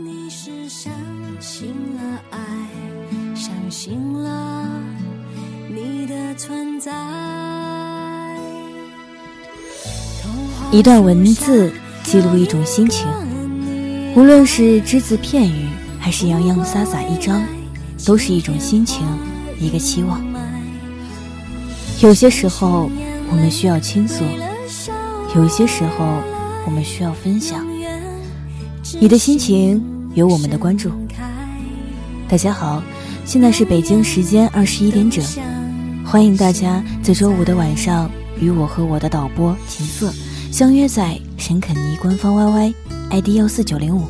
你是相信了爱，相信了你的存在。一段文字记录一种心情，无论是只字片语，还是洋洋洒洒一张，都是一种心情，一个期望。有些时候，我们需要倾诉；有些时候，我们需要分享。你的心情有我们的关注。大家好，现在是北京时间二十一点整，欢迎大家在周五的晚上与我和我的导播琴瑟。相约在沈肯尼官方 YY，ID 幺四九零五，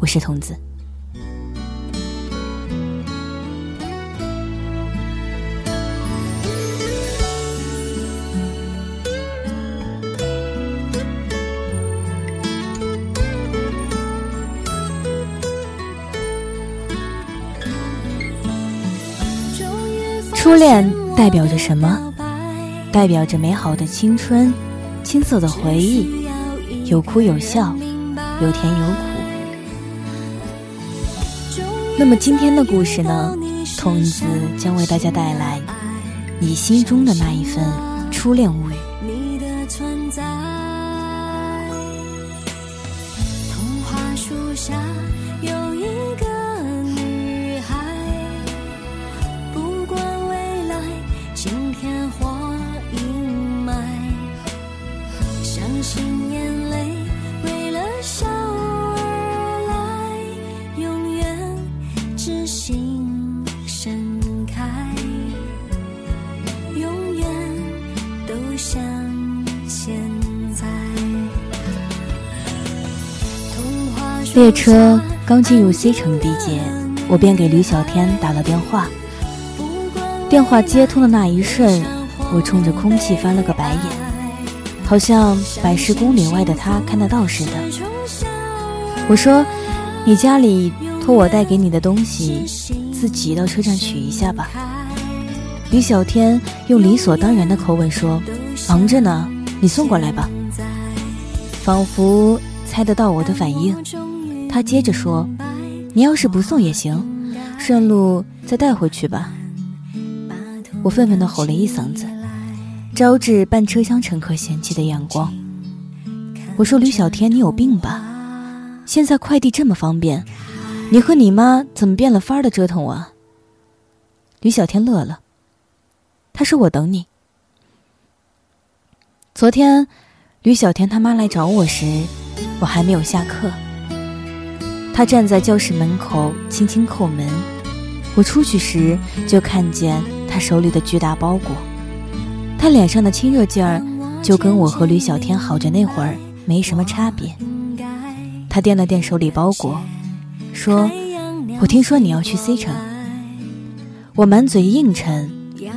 我是童子。初恋代表着什么？代表着美好的青春。青涩的回忆，有哭有笑，有甜有苦。那么今天的故事呢？童子将为大家带来你心中的那一份初恋物列车刚进入 C 城地界，我便给吕小天打了电话。电话接通的那一瞬，我冲着空气翻了个白眼。好像百十公里外的他看得到似的。我说：“你家里托我带给你的东西，自己到车站取一下吧。”吕小天用理所当然的口吻说：“忙着呢，你送过来吧。”仿佛猜得到我的反应，他接着说：“你要是不送也行，顺路再带回去吧。”我愤愤地吼了一嗓子。招致半车厢乘客嫌弃的眼光。我说：“吕小天，你有病吧？现在快递这么方便，你和你妈怎么变了法儿的折腾我？”吕小天乐了，他说：“我等你。”昨天，吕小天他妈来找我时，我还没有下课。他站在教室门口，轻轻叩门。我出去时，就看见他手里的巨大包裹。他脸上的亲热劲儿，就跟我和吕小天好着那会儿没什么差别。他掂了掂手里包裹，说：“我听说你要去 C 城。”我满嘴应承，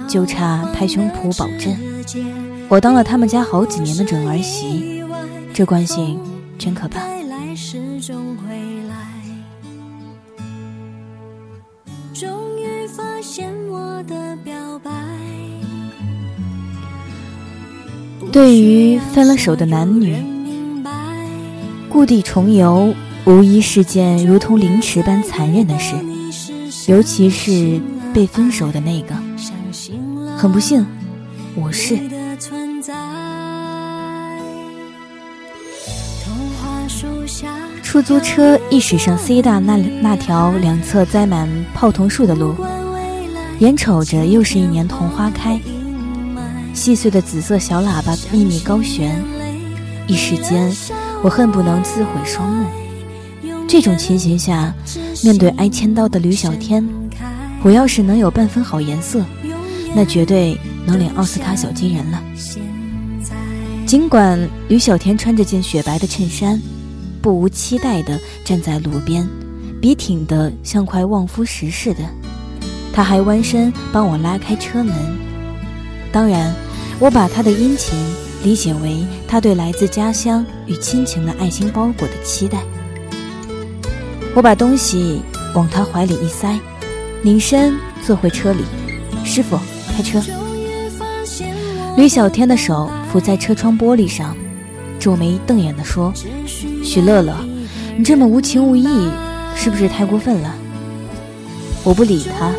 就差拍胸脯保证。我当了他们家好几年的准儿媳，这关系真可怕。对于分了手的男女，故地重游无疑是件如同凌迟般残忍的事，尤其是被分手的那个。很不幸，我是。出租车一驶上 C 大那那条两侧栽满泡桐树的路，眼瞅着又是一年桐花开。细碎的紫色小喇叭秘密高悬，一时间我恨不能自毁双目。这种情形下，面对挨千刀的吕小天，我要是能有半分好颜色，那绝对能领奥斯卡小金人了。尽管吕小天穿着件雪白的衬衫，不无期待地站在路边，笔挺得像块望夫石似的，他还弯身帮我拉开车门。当然。我把他的殷勤理解为他对来自家乡与亲情的爱心包裹的期待。我把东西往他怀里一塞，拧身坐回车里。师傅，开车。吕小天的手扶在车窗玻璃上，皱眉瞪眼地说：“许乐乐，你这么无情无义，是不是太过分了？我不理他。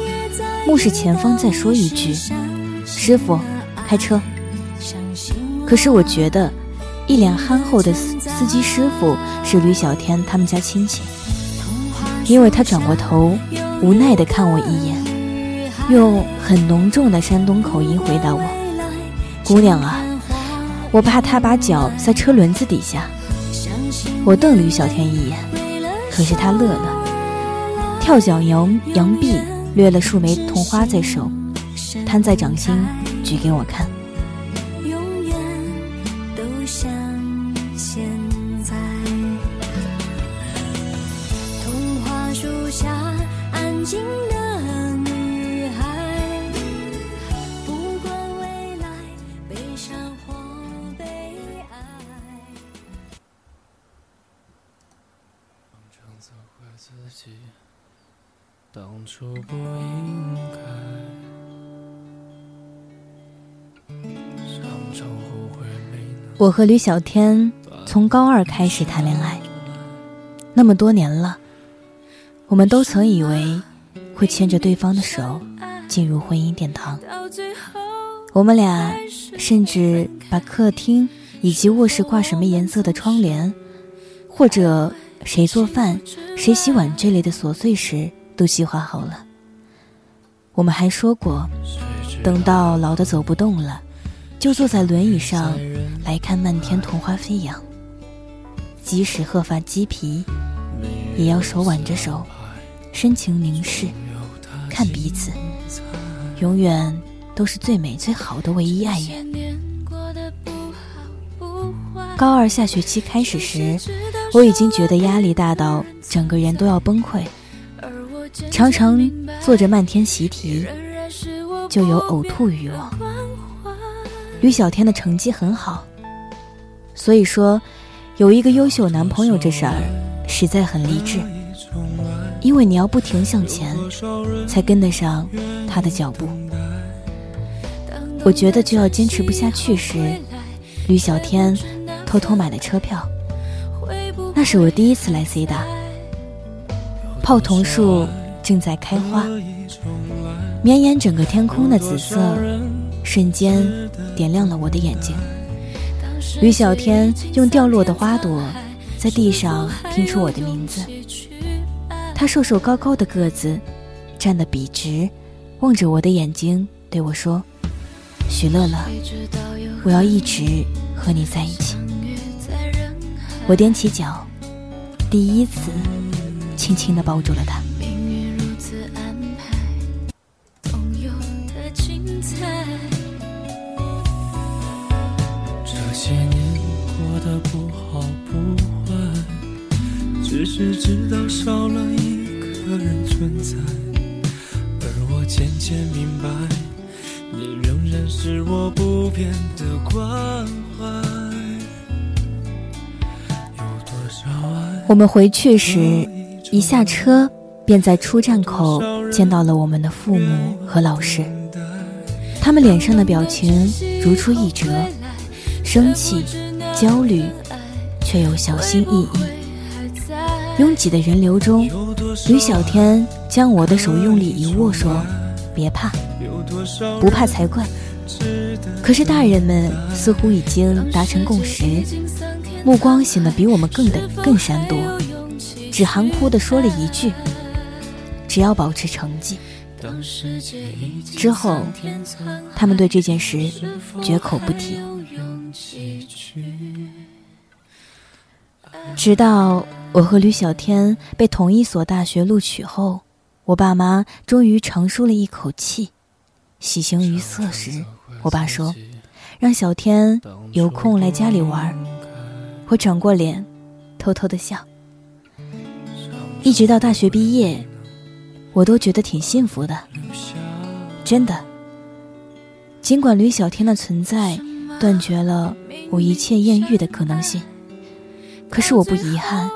目视前方，再说一句：“师傅，开车。”可是我觉得，一脸憨厚的司司机师傅是吕小天他们家亲戚，因为他转过头，无奈的看我一眼，用很浓重的山东口音回答我：“姑娘啊，我怕他把脚在车轮子底下。”我瞪吕小天一眼，可是他乐了，跳脚扬扬臂。掠了数枚铜花在手，摊在掌心，举给我看。当初不应该我和吕小天从高二开始谈恋爱，那么多年了，我们都曾以为会牵着对方的手进入婚姻殿堂。我们俩甚至把客厅以及卧室挂什么颜色的窗帘，或者谁做饭、谁洗碗这类的琐碎事都计划好了。我们还说过，等到老的走不动了。就坐在轮椅上来看漫天桐花飞扬，即使鹤发鸡皮，也要手挽着手，深情凝视，看彼此，永远都是最美最好的唯一爱人。高二下学期开始时，我已经觉得压力大到整个人都要崩溃，常常做着漫天习题，就有呕吐欲望。吕小天的成绩很好，所以说有一个优秀男朋友这事儿实在很励志，因为你要不停向前，才跟得上他的脚步。我觉得就要坚持不下去时，吕小天偷偷买了车票。那是我第一次来 C 大，泡桐树正在开花，绵延整个天空的紫色。瞬间点亮了我的眼睛。吕小天用掉落的花朵在地上拼出我的名字。他瘦瘦高高的个子，站得笔直，望着我的眼睛对我说：“许乐乐，我要一直和你在一起。”我踮起脚，第一次轻轻地抱住了他。只知道少了一个人存在，而我渐渐明白，你仍然是我不变的关怀。我们回去时，一下车便在出站口见到了我们的父母和老师，他们脸上的表情如出一辙，生气、焦虑，却又小心翼翼。拥挤的人流中，吕小天将我的手用力一握，说：“别怕，不怕才怪。”可是大人们似乎已经达成共识，目光显得比我们更的更闪躲，只含糊地说了一句：“只要保持成绩。”之后，他们对这件事绝口不提，直到。我和吕小天被同一所大学录取后，我爸妈终于长舒了一口气。喜形于色时，我爸说：“让小天有空来家里玩。”我转过脸，偷偷的笑。一直到大学毕业，我都觉得挺幸福的，真的。尽管吕小天的存在断绝了我一切艳遇的可能性，可是我不遗憾。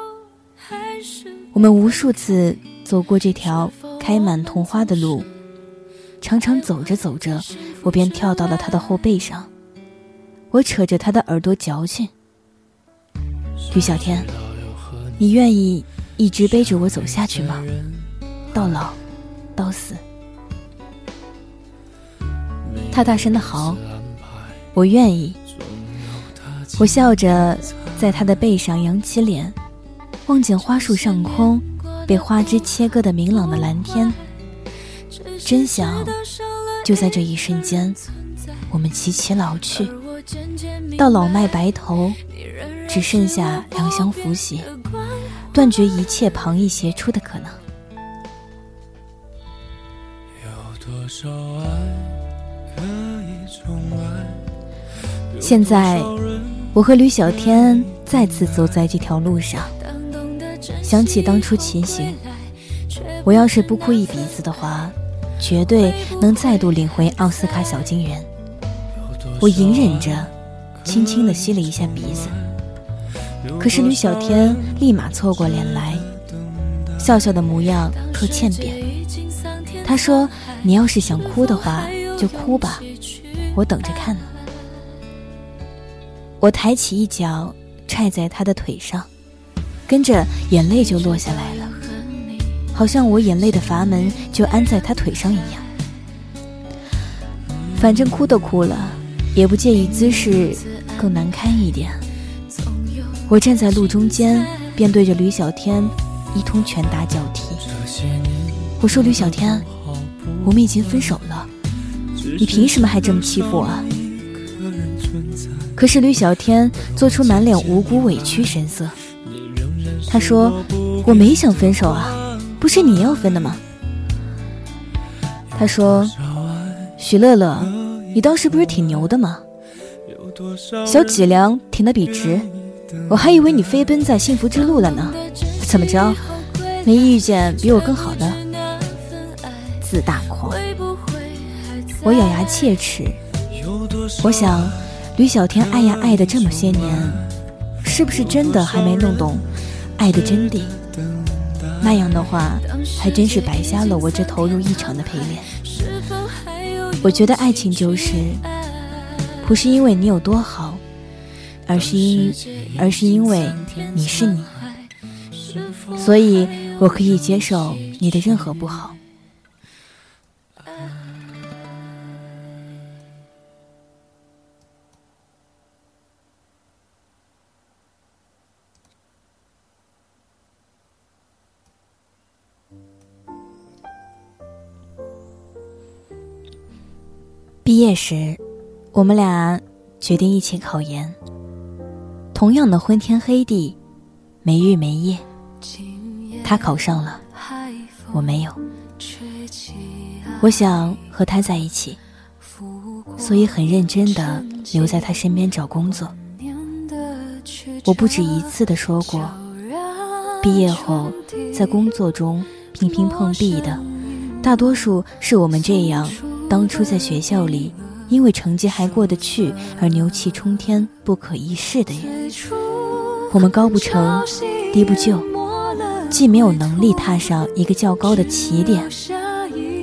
我们无数次走过这条开满桐花的路，常常走着走着，我便跳到了他的后背上，我扯着他的耳朵矫情。吕小天，你愿意一直背着我走下去吗？到老，到死。他大声的嚎：“我愿意。”我笑着在他的背上扬起脸，望见花树上空被花枝切割的明朗的蓝天。真想就在这一瞬间，我们齐齐老去，到老迈白头，只剩下两相扶携，断绝一切旁逸斜出的可能。现在，我和吕小天再次走在这条路上，想起当初情形，我要是不哭一鼻子的话，绝对能再度领回奥斯卡小金人。我隐忍着，轻轻地吸了一下鼻子，可是吕小天立马凑过脸来，笑笑的模样特欠扁。他说：“你要是想哭的话，就哭吧，我等着看呢。”我抬起一脚踹在他的腿上，跟着眼泪就落下来了，好像我眼泪的阀门就安在他腿上一样。反正哭都哭了，也不介意姿势更难堪一点。我站在路中间，便对着吕小天一通拳打脚踢。我说：“吕小天，我们已经分手了，你凭什么还这么欺负我？”可是吕小天做出满脸无辜委屈神色，他说：“我没想分手啊，不是你要分的吗？”他说：“许乐乐，你当时不是挺牛的吗？小脊梁挺得笔直，我还以为你飞奔在幸福之路了呢。怎么着，没遇见比我更好的？自大狂！”我咬牙切齿，我想。吕小天爱呀爱的这么些年，是不是真的还没弄懂爱的真谛？那样的话，还真是白瞎了我这投入一场的陪练。我觉得爱情就是，不是因为你有多好，而是因而是因为你是你，所以我可以接受你的任何不好。毕业时，我们俩决定一起考研。同样的昏天黑地，没日没夜。他考上了，我没有。我想和他在一起，所以很认真的留在他身边找工作。我不止一次的说过，毕业后在工作中频频碰壁的，大多数是我们这样。当初在学校里，因为成绩还过得去而牛气冲天、不可一世的人，我们高不成，低不就，既没有能力踏上一个较高的起点，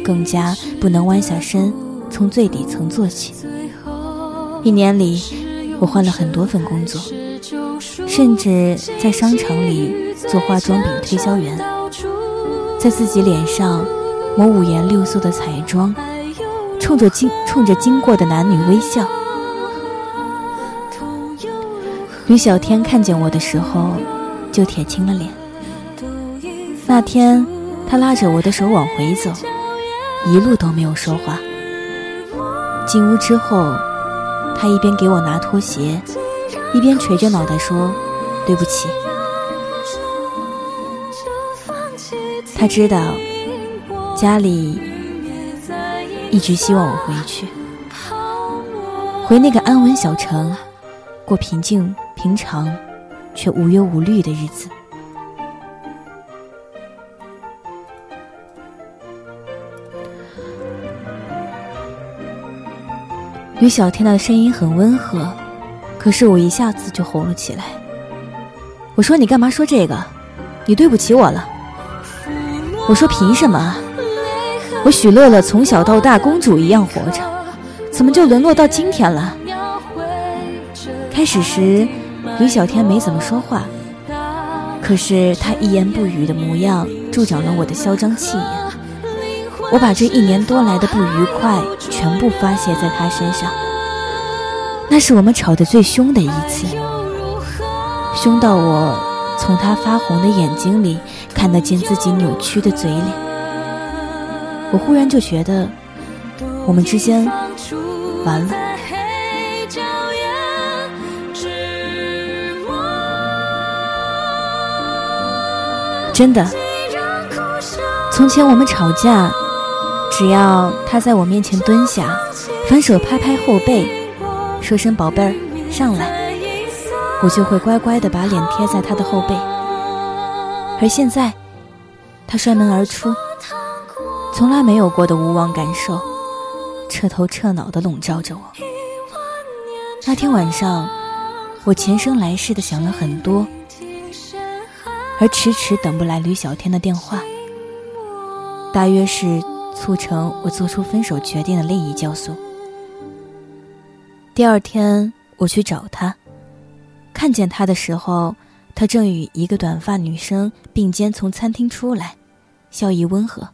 更加不能弯下身从最底层做起。一年里，我换了很多份工作，甚至在商场里做化妆品推销员，在自己脸上抹五颜六色的彩妆。冲着经冲着经过的男女微笑。吕小天看见我的时候，就铁青了脸。那天，他拉着我的手往回走，一路都没有说话。进屋之后，他一边给我拿拖鞋，一边垂着脑袋说：“对不起。”他知道家里。一直希望我回去，回那个安稳小城，过平静平常却无忧无虑的日子。吕小天的声音很温和，可是我一下子就红了起来。我说：“你干嘛说这个？你对不起我了。”我说：“凭什么？”我许乐乐从小到大公主一样活着，怎么就沦落到今天了？开始时，吕小天没怎么说话，可是他一言不语的模样，助长了我的嚣张气焰。我把这一年多来的不愉快全部发泄在他身上。那是我们吵得最凶的一次，凶到我从他发红的眼睛里看得见自己扭曲的嘴脸。我忽然就觉得，我们之间完了。真的，从前我们吵架，只要他在我面前蹲下，反手拍拍后背，说声“宝贝儿，上来”，我就会乖乖的把脸贴在他的后背。而现在，他摔门而出，从来没有过的无望感受，彻头彻脑的笼罩着我。那天晚上，我前生来世的想了很多。而迟迟等不来吕小天的电话，大约是促成我做出分手决定的另一酵素。第二天我去找他，看见他的时候，他正与一个短发女生并肩从餐厅出来，笑意温和。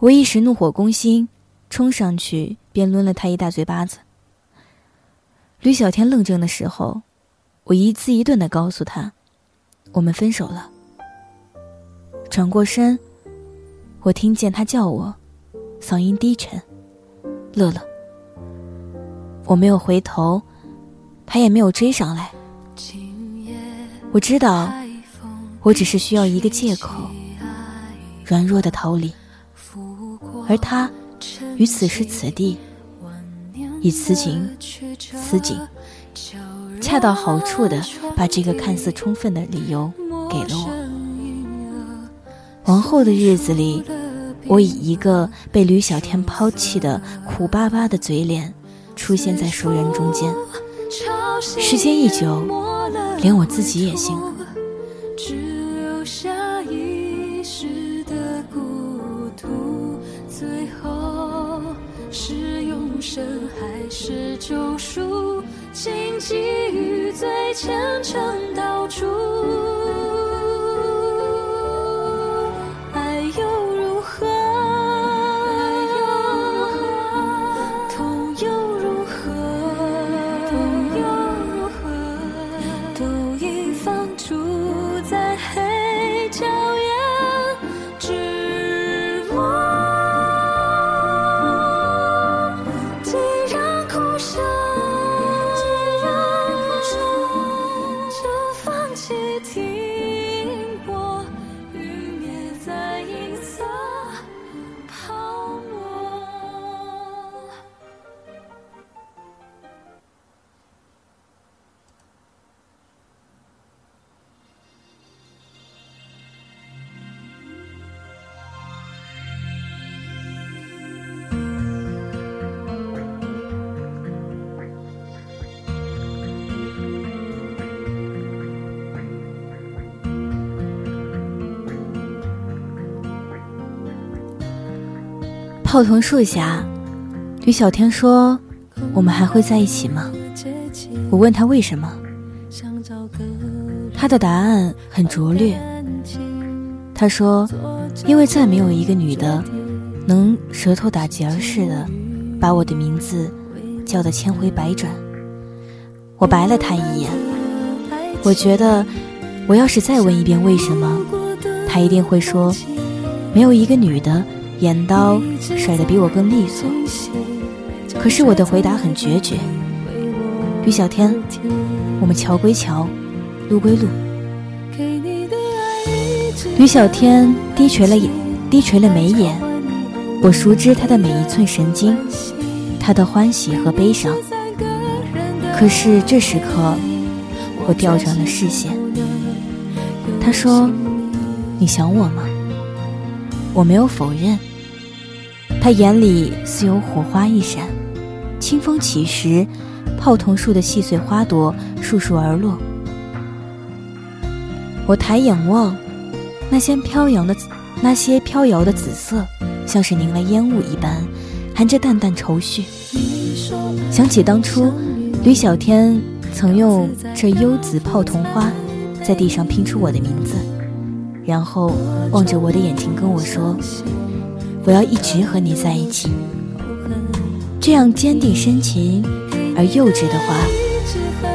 我一时怒火攻心，冲上去便抡了他一大嘴巴子。吕小天愣怔的时候，我一字一顿地告诉他。我们分手了。转过身，我听见他叫我，嗓音低沉。乐乐，我没有回头，他也没有追上来。我知道，我只是需要一个借口，软弱的逃离。而他，于此时此地，以此景此景。恰到好处的把这个看似充分的理由给了我。往后的日子里，我以一个被吕小天抛弃的苦巴巴的嘴脸，出现在熟人中间。时间一久，连我自己也信了。救赎？请给予最虔诚道出。泡桐树下，吕小天说：“我们还会在一起吗？”我问他为什么，他的答案很拙劣。他说：“因为再没有一个女的能舌头打结儿似的把我的名字叫得千回百转。”我白了他一眼。我觉得，我要是再问一遍为什么，他一定会说：“没有一个女的。”眼刀甩得比我更利索，可是我的回答很决绝。于小天，我们桥归桥，路归路。于小天低垂了眼，低垂了眉眼。我熟知他的每一寸神经，他的欢喜和悲伤。可是这时刻，我调转了视线。他说：“你想我吗？”我没有否认。他眼里似有火花一闪，清风起时，泡桐树的细碎花朵簌簌而落。我抬眼望，那些飘扬的那些飘摇的紫色，像是凝了烟雾一般，含着淡淡愁绪。想起当初，吕小天曾用这幽紫泡桐花在地上拼出我的名字，然后望着我的眼睛跟我说：“我要一直和你在一起。”这样坚定深情而幼稚的话，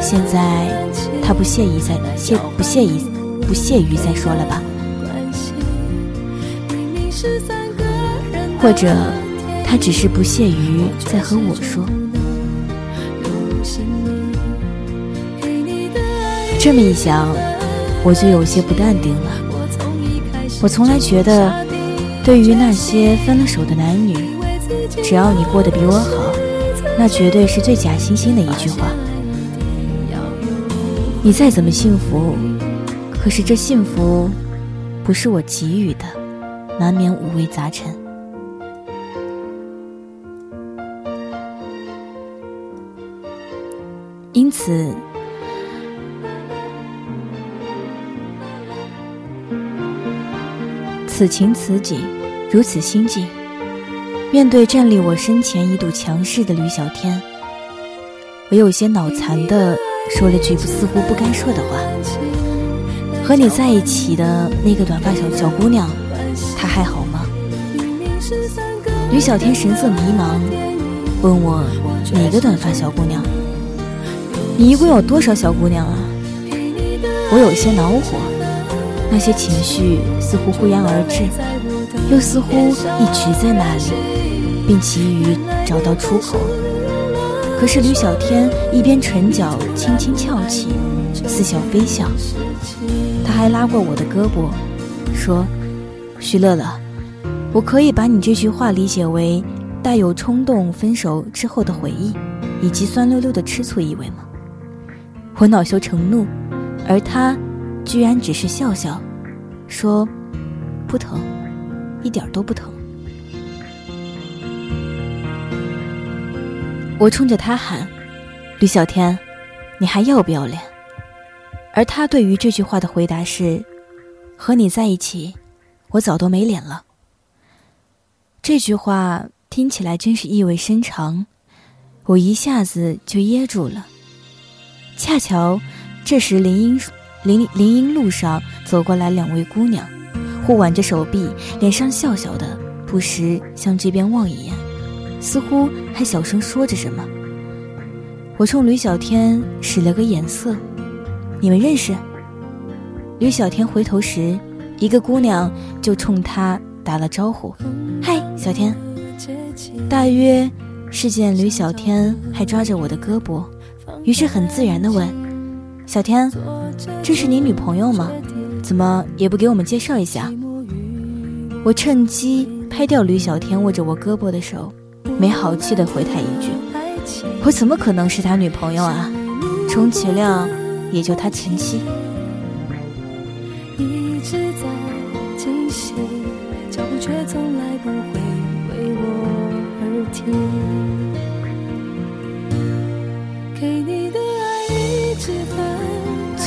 现在他不屑于再屑不屑于不屑于再说了吧？或者他只是不屑于再和我说？这么一想，我就有些不淡定了。我从来觉得，对于那些分了手的男女，只要你过得比我好，那绝对是最假惺惺的一句话。你再怎么幸福，可是这幸福不是我给予的，难免五味杂陈。因此。此情此景，如此心境。面对站立我身前一堵强势的吕小天，我有些脑残的说了句似乎不该说的话：“和你在一起的那个短发小小姑娘，她还好吗？”吕小天神色迷茫，问我哪个短发小姑娘？你一共有多少小姑娘啊？我有些恼火。那些情绪似乎忽然而至，又似乎一直在那里，并急于找到出口。可是吕小天一边唇角轻轻翘起，似笑非笑。他还拉过我的胳膊，说：“徐乐乐，我可以把你这句话理解为带有冲动分手之后的回忆，以及酸溜溜的吃醋意味吗？”我恼羞成怒，而他。居然只是笑笑，说：“不疼，一点都不疼。”我冲着他喊：“吕小天，你还要不要脸？”而他对于这句话的回答是：“和你在一起，我早都没脸了。”这句话听起来真是意味深长，我一下子就噎住了。恰巧这时林英。林林荫路上走过来两位姑娘，互挽着手臂，脸上笑笑的，不时向这边望一眼，似乎还小声说着什么。我冲吕小天使了个眼色：“你们认识？”吕小天回头时，一个姑娘就冲他打了招呼：“嗨，小天。”大约是见吕小天还抓着我的胳膊，于是很自然地问：“小天。”这是你女朋友吗？怎么也不给我们介绍一下？我趁机拍掉吕小天握着我胳膊的手，没好气的回他一句：“我怎么可能是他女朋友啊？充其量也就他前妻。”从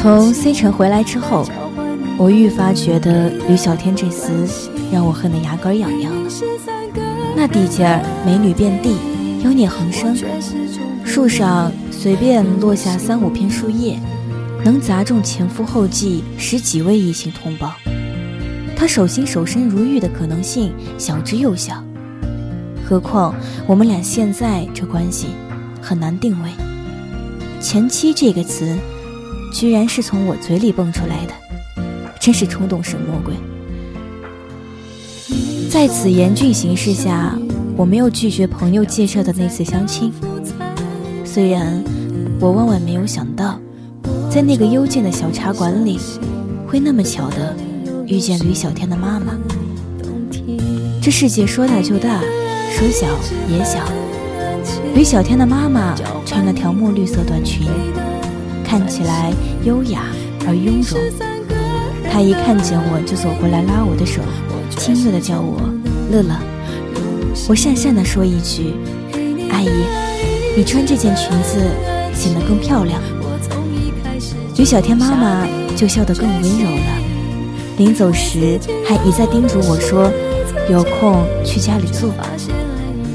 从 C 城回来之后，我愈发觉得吕小天这厮让我恨得牙根痒痒了。那地界儿美女遍地，妖孽横生，树上随便落下三五片树叶，能砸中前赴后继十几位异性同胞。他手心守身如玉的可能性小之又小，何况我们俩现在这关系很难定位。前妻这个词。居然是从我嘴里蹦出来的，真是冲动神魔鬼！在此严峻形势下，我没有拒绝朋友介绍的那次相亲。虽然我万万没有想到，在那个幽静的小茶馆里，会那么巧的遇见吕小天的妈妈。这世界说大就大，说小也小。吕小天的妈妈穿了条墨绿色短裙。看起来优雅而雍容。他一看见我就走过来拉我的手，亲热的叫我乐乐。我讪讪地说一句：“阿姨，你穿这件裙子显得更漂亮。”于小天妈妈就笑得更温柔了。临走时还一再叮嘱我说：“有空去家里坐。”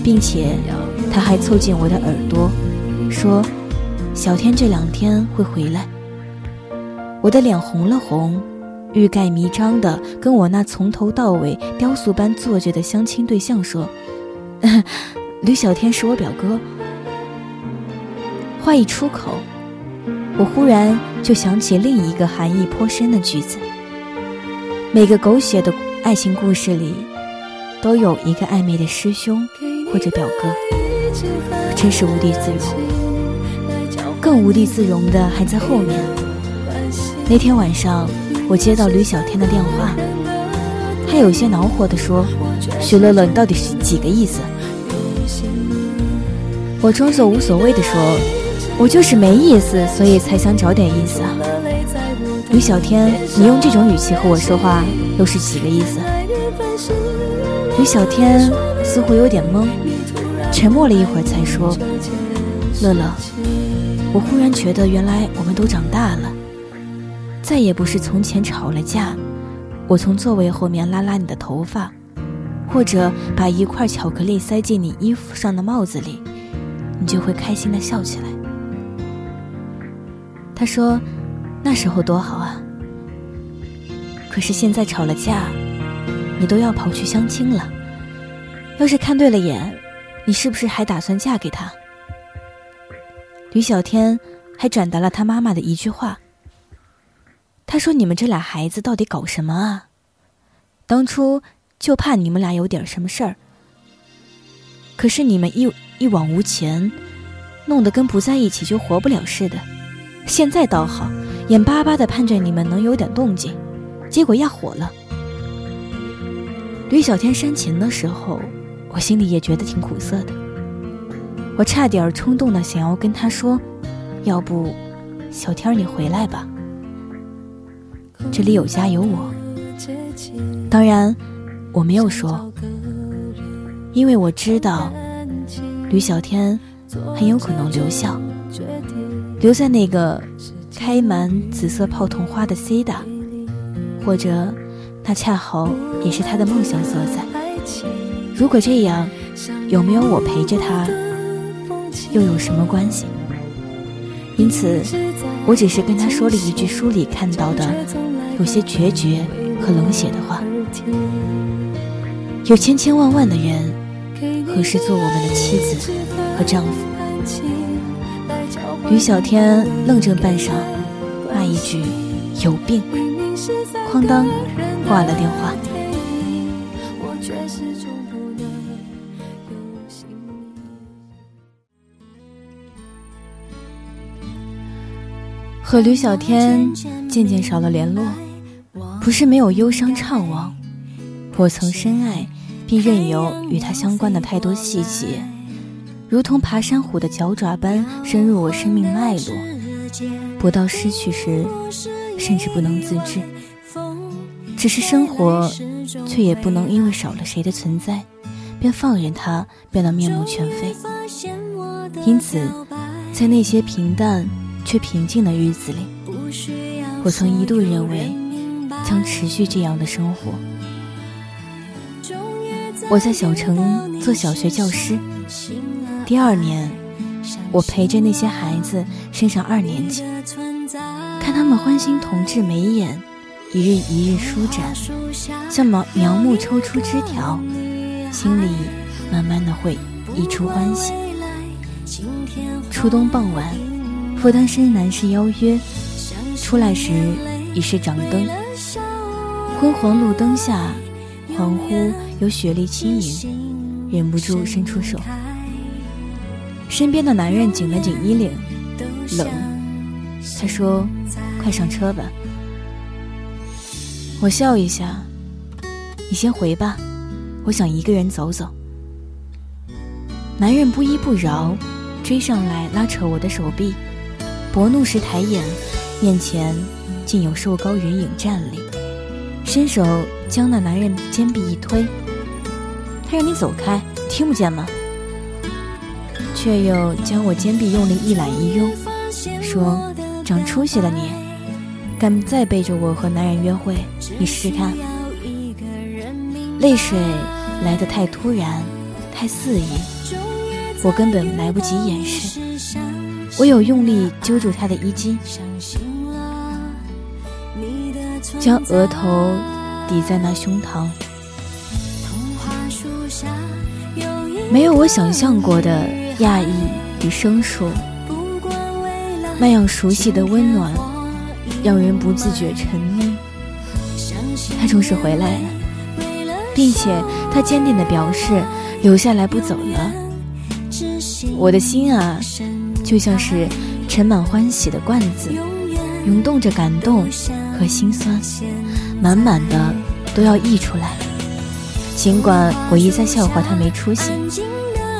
并且他还凑近我的耳朵说。小天这两天会回来，我的脸红了红，欲盖弥彰的跟我那从头到尾雕塑般坐着的相亲对象说：“吕小天是我表哥。”话一出口，我忽然就想起另一个含义颇深的句子：每个狗血的爱情故事里，都有一个暧昧的师兄或者表哥。真是无地自容，更无地自容的还在后面。那天晚上，我接到吕小天的电话，他有些恼火地说：“徐乐乐，你到底是几个意思？”我装作无所谓地说。我就是没意思，所以才想找点意思啊。吕小天，你用这种语气和我说话，又是几个意思？吕小天似乎有点懵，沉默了一会儿才说：“乐乐，我忽然觉得，原来我们都长大了，再也不是从前吵了架，我从座位后面拉拉你的头发，或者把一块巧克力塞进你衣服上的帽子里，你就会开心的笑起来。”他说：“那时候多好啊！可是现在吵了架，你都要跑去相亲了。要是看对了眼，你是不是还打算嫁给他？”吕小天还转达了他妈妈的一句话。他说：“你们这俩孩子到底搞什么啊？当初就怕你们俩有点什么事儿，可是你们一一往无前，弄得跟不在一起就活不了似的。”现在倒好，眼巴巴的盼着你们能有点动静，结果压火了。吕小天煽情的时候，我心里也觉得挺苦涩的。我差点冲动的想要跟他说：“要不，小天你回来吧，这里有家有我。”当然，我没有说，因为我知道吕小天很有可能留校。留在那个开满紫色泡桐花的 C 大，或者那恰好也是他的梦想所在。如果这样，有没有我陪着他，又有什么关系？因此，我只是跟他说了一句书里看到的有些决绝和冷血的话：有千千万万的人，何时做我们的妻子和丈夫？吕小天愣怔半晌，骂一句“有病”，哐当挂了电话。和吕小天渐渐少了联络，不是没有忧伤怅惘，我曾深爱，并任由与他相关的太多细节。如同爬山虎的脚爪般深入我生命脉络，不到失去时，甚至不能自知。只是生活，却也不能因为少了谁的存在，便放任它变得面目全非。因此，在那些平淡却平静的日子里，我曾一度认为将持续这样的生活。我在小城做小学教师。第二年，我陪着那些孩子升上二年级，看他们欢欣同志眉眼，一日一日舒展，像苗苗木抽出枝条，心里慢慢的会溢出欢喜。初冬傍晚，复单身男士邀约，出来时已是掌灯，昏黄路灯下，恍惚有雪粒轻盈，忍不住伸出手。身边的男人紧了紧衣领，冷。他说：“快上车吧。”我笑一下：“你先回吧，我想一个人走走。”男人不依不饶，追上来拉扯我的手臂。薄怒时抬眼，面前竟有瘦高人影站立，伸手将那男人肩臂一推：“他让你走开，听不见吗？”却又将我肩臂用力一揽一拥，说：“长出息了你，敢再背着我和男人约会？你试试看。”泪水来得太突然，太肆意，我根本来不及掩饰，我有用力揪住他的衣襟。将额头抵在那胸膛，没有我想象过的讶异与生疏，那样熟悉的温暖，让人不自觉沉溺。他终是回来了，并且他坚定地表示留下来不走了。我的心啊，就像是盛满欢喜的罐子，涌动着感动和心酸，满满的都要溢出来。尽管我一再笑话他没出息，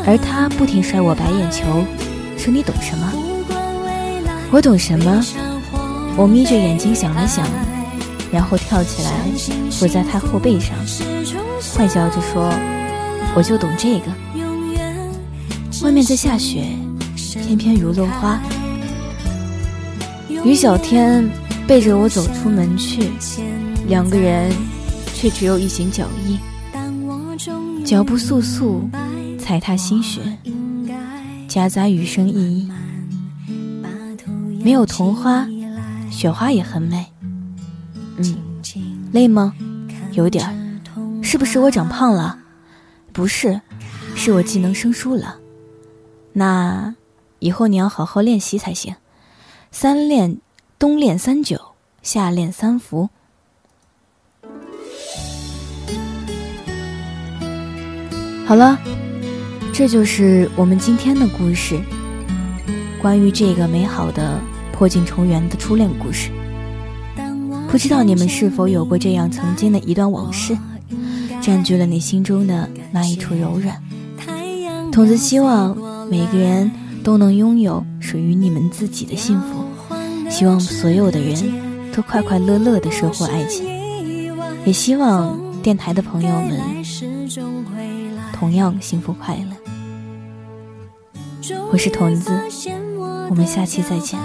而他不停甩我白眼球，说你懂什么？我懂什么？我眯着眼睛想了想，然后跳起来伏在他后背上，坏笑着说：“我就懂这个。”外面在下雪，翩翩如落花。于小天背着我走出门去，两个人却只有一行脚印，脚步簌簌，踩踏新雪，夹杂雨声依依。没有桐花，雪花也很美。嗯，累吗？有点儿。是不是我长胖了？不是，是我技能生疏了。那以后你要好好练习才行，三练，冬练三九，夏练三伏。好了，这就是我们今天的故事，关于这个美好的破镜重圆的初恋故事。不知道你们是否有过这样曾经的一段往事，占据了你心中的那一处柔软。筒子希望。每个人都能拥有属于你们自己的幸福，希望所有的人都快快乐乐的收获爱情，也希望电台的朋友们同样幸福快乐。我是童子，我们下期再见。